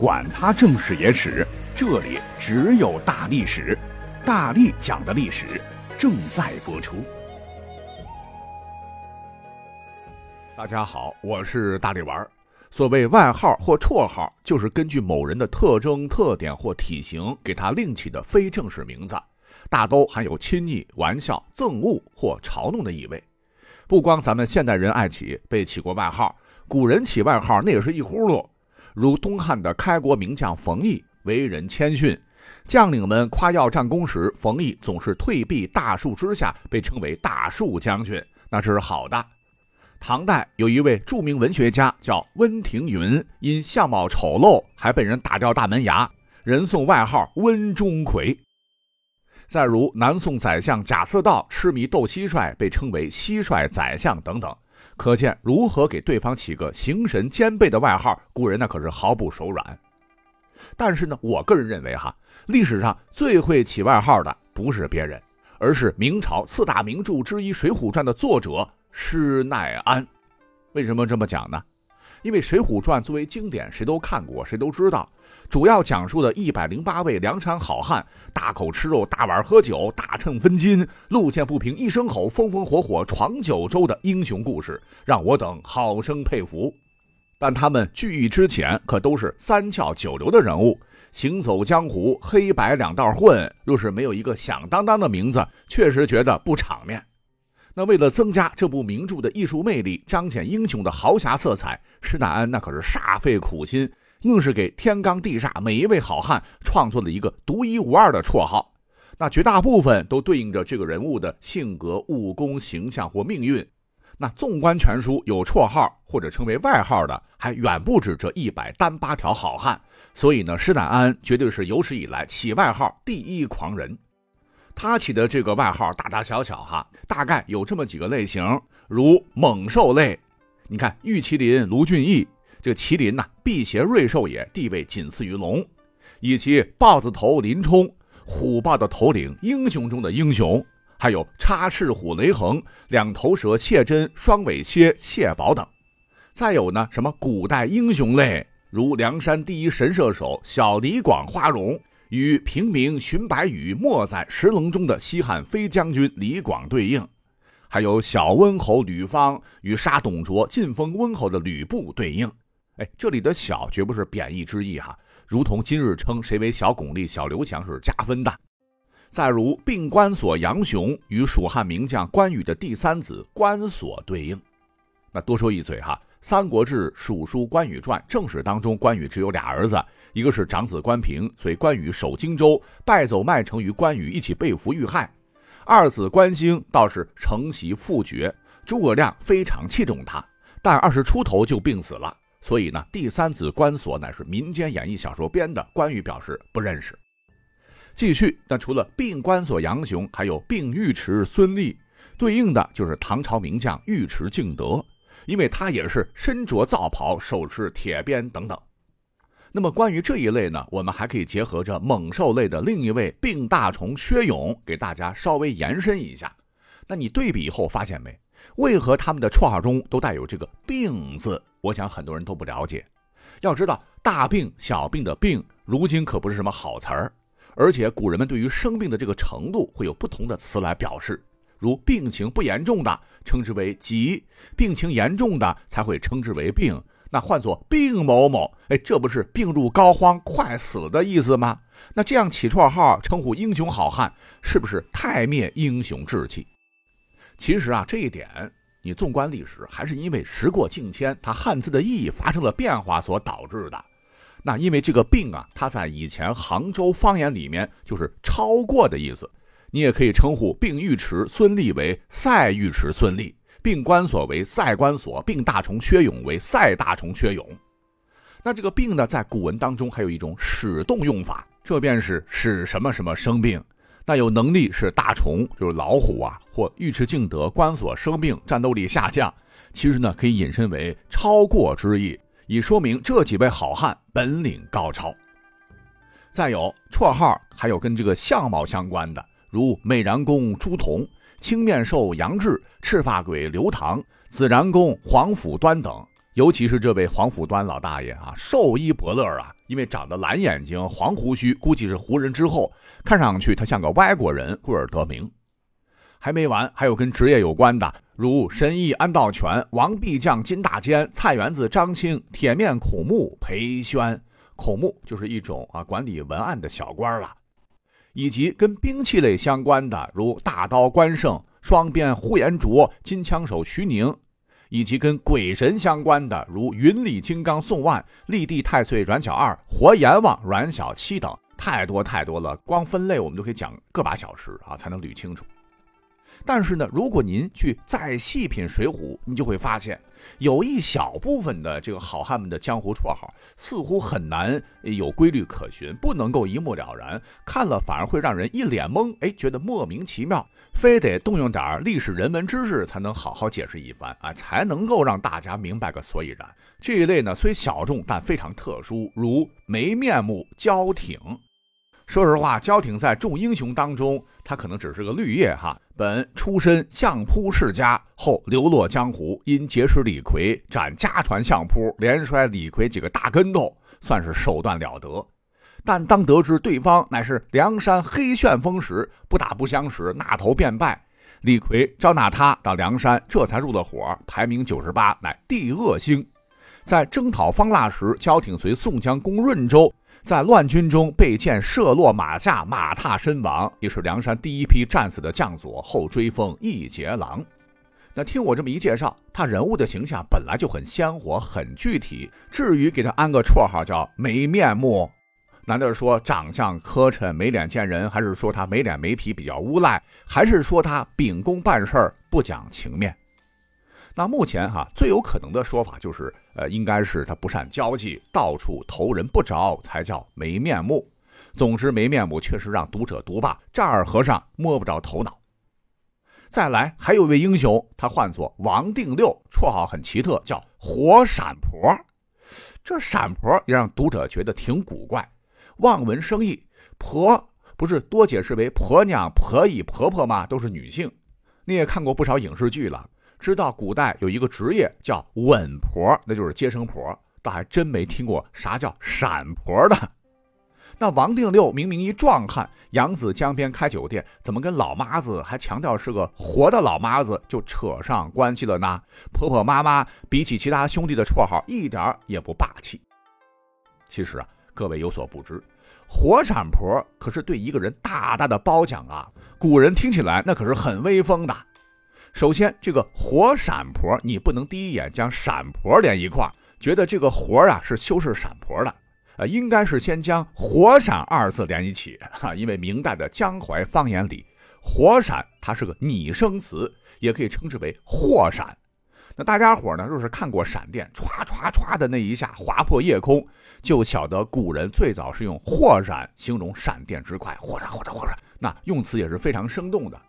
管他正史野史，这里只有大历史，大力讲的历史正在播出。大家好，我是大力丸儿。所谓外号或绰号，就是根据某人的特征、特点或体型给他另起的非正式名字，大都含有亲昵、玩笑、憎恶或嘲弄的意味。不光咱们现代人爱起，被起过外号，古人起外号那也是一呼噜。如东汉的开国名将冯异，为人谦逊，将领们夸耀战功时，冯异总是退避大树之下，被称为大树将军，那是好的。唐代有一位著名文学家叫温庭筠，因相貌丑陋，还被人打掉大门牙，人送外号温钟馗。再如南宋宰相贾似道痴迷斗蟋蟀，被称为蟋蟀宰相等等。可见如何给对方起个形神兼备的外号，古人那可是毫不手软。但是呢，我个人认为哈，历史上最会起外号的不是别人，而是明朝四大名著之一《水浒传》的作者施耐庵。为什么这么讲呢？因为《水浒传》作为经典，谁都看过，谁都知道。主要讲述的一百零八位梁山好汉，大口吃肉，大碗喝酒，大秤分金，路见不平一声吼，风风火火闯九州的英雄故事，让我等好生佩服。但他们聚义之前，可都是三教九流的人物，行走江湖，黑白两道混。若是没有一个响当当的名字，确实觉得不场面。那为了增加这部名著的艺术魅力，彰显英雄的豪侠色彩，施耐庵那可是煞费苦心。硬是给天罡地煞每一位好汉创作了一个独一无二的绰号，那绝大部分都对应着这个人物的性格、武功、形象或命运。那纵观全书，有绰号或者称为外号的还远不止这一百单八条好汉。所以呢，施耐庵绝对是有史以来起外号第一狂人。他起的这个外号大大小小哈，大概有这么几个类型，如猛兽类，你看玉麒麟卢俊义。这麒麟呐，辟邪瑞兽也，地位仅次于龙，以及豹子头林冲，虎豹的头领，英雄中的英雄，还有插翅虎雷横，两头蛇谢真，双尾蝎谢宝等。再有呢，什么古代英雄类，如梁山第一神射手小李广花荣，与平明荀白羽没在石棱中的西汉飞将军李广对应；还有小温侯吕方与杀董卓晋封温侯的吕布对应。哎，这里的小绝不是贬义之意哈，如同今日称谁为小巩俐、小刘翔是加分的。再如并关索杨雄与蜀汉名将关羽的第三子关索对应。那多说一嘴哈，《三国志·蜀书·关羽传》正史当中，关羽只有俩儿子，一个是长子关平，随关羽守荆州，败走麦城，与关羽一起被俘遇害；二子关兴倒是承袭父爵，诸葛亮非常器重他，但二十出头就病死了。所以呢，第三子关索乃是民间演义小说编的。关羽表示不认识。继续，那除了并关索杨雄，还有并尉迟孙立，对应的就是唐朝名将尉迟敬德，因为他也是身着皂袍，手持铁鞭等等。那么关于这一类呢，我们还可以结合着猛兽类的另一位病大虫薛勇，给大家稍微延伸一下。那你对比以后发现没？为何他们的绰号中都带有这个“病”字？我想很多人都不了解。要知道，大病小病的“病”，如今可不是什么好词儿。而且，古人们对于生病的这个程度会有不同的词来表示。如病情不严重的，称之为疾；病情严重的，才会称之为病。那换作病某某，哎，这不是病入膏肓、快死的意思吗？那这样起绰号称呼英雄好汉，是不是太灭英雄志气？其实啊，这一点你纵观历史，还是因为时过境迁，它汉字的意义发生了变化所导致的。那因为这个“病”啊，它在以前杭州方言里面就是超过的意思。你也可以称呼病尉迟孙立为赛尉迟孙立，并关索为赛关索，并大虫薛勇为赛大虫薛勇。那这个“病”呢，在古文当中还有一种使动用法，这便是使什么什么生病。那有能力是大虫，就是老虎啊，或尉迟敬德、关索生病，战斗力下降。其实呢，可以引申为超过之意，以说明这几位好汉本领高超。再有绰号，还有跟这个相貌相关的，如美髯公朱仝、青面兽杨志、赤发鬼刘唐、紫髯公黄甫端等。尤其是这位黄甫端老大爷啊，寿衣伯乐啊，因为长得蓝眼睛、黄胡须，估计是胡人之后，看上去他像个外国人，故而得名。还没完，还有跟职业有关的，如神医安道全、王弼将金大坚、菜园子张青、铁面孔目裴宣。孔目就是一种啊管理文案的小官了，以及跟兵器类相关的，如大刀关胜、双鞭呼延灼、金枪手徐宁。以及跟鬼神相关的，如云里金刚宋万、立地太岁阮小二、活阎王阮小七等，太多太多了。光分类我们就可以讲个把小时啊，才能捋清楚。但是呢，如果您去再细品《水浒》，你就会发现，有一小部分的这个好汉们的江湖绰号，似乎很难有规律可循，不能够一目了然，看了反而会让人一脸懵，哎，觉得莫名其妙，非得动用点历史人文知识才能好好解释一番啊，才能够让大家明白个所以然。这一类呢，虽小众，但非常特殊，如没面目焦挺。说实话，焦挺在众英雄当中，他可能只是个绿叶哈。本出身相扑世家，后流落江湖，因结识李逵，斩家传相扑，连摔李逵几个大跟头，算是手段了得。但当得知对方乃是梁山黑旋风时，不打不相识，那头便拜。李逵招纳他到梁山，这才入了伙，排名九十八，乃地恶星。在征讨方腊时，焦挺随宋江攻润州。在乱军中被箭射落马下，马踏身亡，也是梁山第一批战死的将佐，后追封义节郎。那听我这么一介绍，他人物的形象本来就很鲜活、很具体，至于给他安个绰号叫没面目，难道说长相磕碜、没脸见人，还是说他没脸没皮、比较无赖，还是说他秉公办事不讲情面？那目前哈最有可能的说法就是，呃，应该是他不善交际，到处投人不着，才叫没面目。总之，没面目确实让读者读罢丈二和尚摸不着头脑。再来，还有一位英雄，他唤作王定六，绰号很奇特，叫活闪婆。这闪婆也让读者觉得挺古怪。望文生义，婆不是多解释为婆娘、婆姨、婆婆吗？都是女性。你也看过不少影视剧了。知道古代有一个职业叫稳婆，那就是接生婆，倒还真没听过啥叫闪婆的。那王定六明明一壮汉，扬子江边开酒店，怎么跟老妈子还强调是个活的老妈子就扯上关系了呢？婆婆妈妈比起其他兄弟的绰号一点也不霸气。其实啊，各位有所不知，活闪婆可是对一个人大大的褒奖啊！古人听起来那可是很威风的。首先，这个活闪婆，你不能第一眼将闪婆连一块觉得这个活啊是修饰闪婆的，呃，应该是先将活闪二字连一起 哈，因为明代的江淮方言里，活闪它是个拟声词，也可以称之为霍闪。那大家伙呢，若是看过闪电唰唰唰的那一下划破夜空，就晓得古人最早是用霍闪形容闪电之快，霍闪霍闪霍闪，那用词也是非常生动的。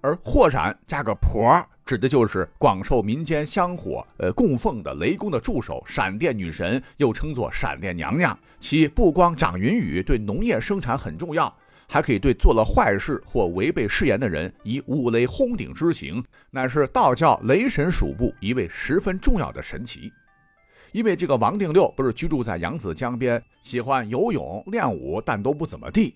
而霍闪加个婆，指的就是广受民间香火呃供奉的雷公的助手闪电女神，又称作闪电娘娘。其不光掌云雨，对农业生产很重要，还可以对做了坏事或违背誓言的人以五雷轰顶之刑，乃是道教雷神属部一位十分重要的神奇。因为这个王定六不是居住在扬子江边，喜欢游泳练武，但都不怎么地。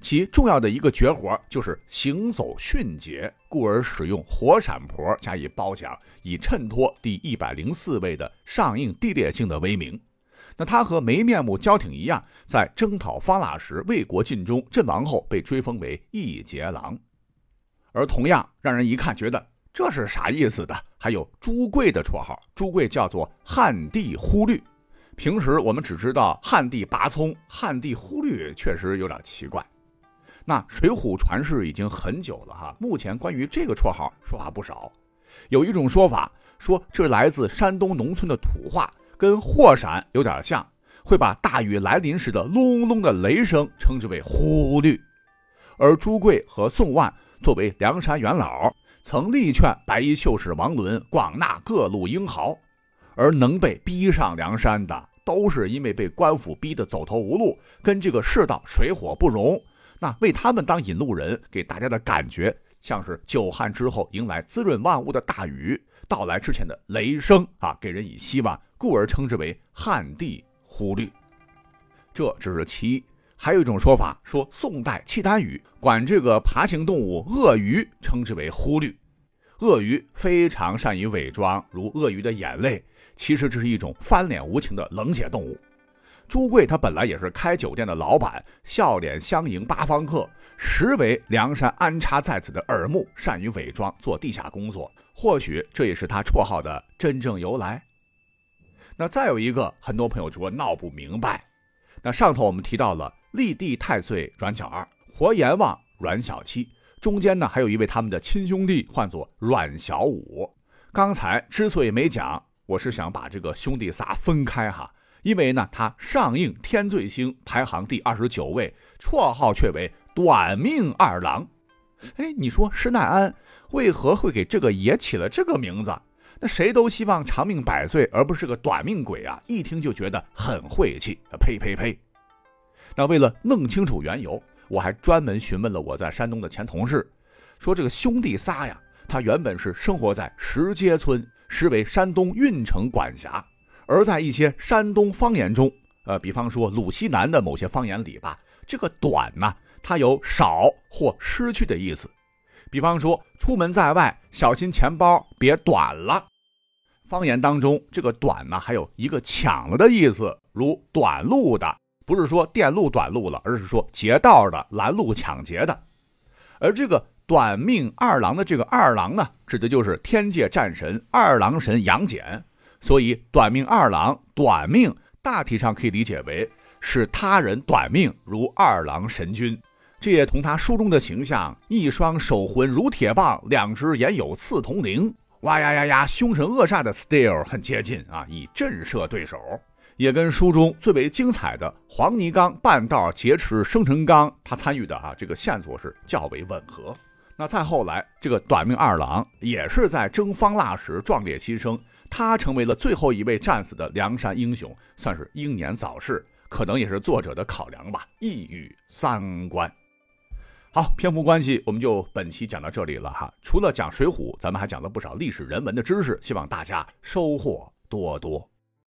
其重要的一个绝活就是行走迅捷，故而使用火闪婆加以褒奖，以衬托第一百零四位的上应地烈性的威名。那他和没面目交挺一样，在征讨方腊时为国尽忠，阵亡后被追封为义节郎。而同样让人一看觉得这是啥意思的，还有朱贵的绰号，朱贵叫做汉帝忽律。平时我们只知道汉帝拔葱，汉帝忽律确实有点奇怪。那《水浒》传世已经很久了哈，目前关于这个绰号说法不少。有一种说法说，这来自山东农村的土话，跟霍闪有点像，会把大雨来临时的隆隆的雷声称之为“呼律”。而朱贵和宋万作为梁山元老，曾力劝白衣秀士王伦广纳各路英豪，而能被逼上梁山的，都是因为被官府逼得走投无路，跟这个世道水火不容。那为他们当引路人，给大家的感觉像是久旱之后迎来滋润万物的大雨到来之前的雷声啊，给人以希望，故而称之为旱地忽律。这只是其一，还有一种说法说，宋代契丹语管这个爬行动物鳄鱼称之为忽律。鳄鱼非常善于伪装，如鳄鱼的眼泪，其实这是一种翻脸无情的冷血动物。朱贵他本来也是开酒店的老板，笑脸相迎八方客，实为梁山安插在此的耳目，善于伪装做地下工作。或许这也是他绰号的真正由来。那再有一个，很多朋友说闹不明白。那上头我们提到了立地太岁阮小二，活阎王阮小七，中间呢还有一位他们的亲兄弟，唤作阮小五。刚才之所以没讲，我是想把这个兄弟仨分开哈，因为呢他上映天罪星，排行第二十九位，绰号却为短命二郎。哎，你说施耐庵为何会给这个爷起了这个名字？那谁都希望长命百岁，而不是个短命鬼啊！一听就觉得很晦气，呸呸呸！那为了弄清楚缘由，我还专门询问了我在山东的前同事，说这个兄弟仨呀，他原本是生活在石碣村，实为山东运城管辖。而在一些山东方言中，呃，比方说鲁西南的某些方言里吧，这个“短”呢，它有少或失去的意思。比方说，出门在外，小心钱包别短了。方言当中，这个“短”呢，还有一个抢了的意思，如短路的，不是说电路短路了，而是说劫道的、拦路抢劫的。而这个“短命二郎”的这个“二郎”呢，指的就是天界战神二郎神杨戬。所以，“短命二郎”短命，大体上可以理解为是他人短命，如二郎神君。这也同他书中的形象，一双手魂如铁棒，两只眼有刺铜铃。哇呀呀呀！凶神恶煞的 style 很接近啊，以震慑对手，也跟书中最为精彩的黄泥冈半道劫持生辰纲他参与的啊这个线索是较为吻合。那再后来，这个短命二郎也是在征方腊时壮烈牺牲，他成为了最后一位战死的梁山英雄，算是英年早逝，可能也是作者的考量吧，一语三观。好，篇幅关系，我们就本期讲到这里了哈。除了讲《水浒》，咱们还讲了不少历史人文的知识，希望大家收获多多。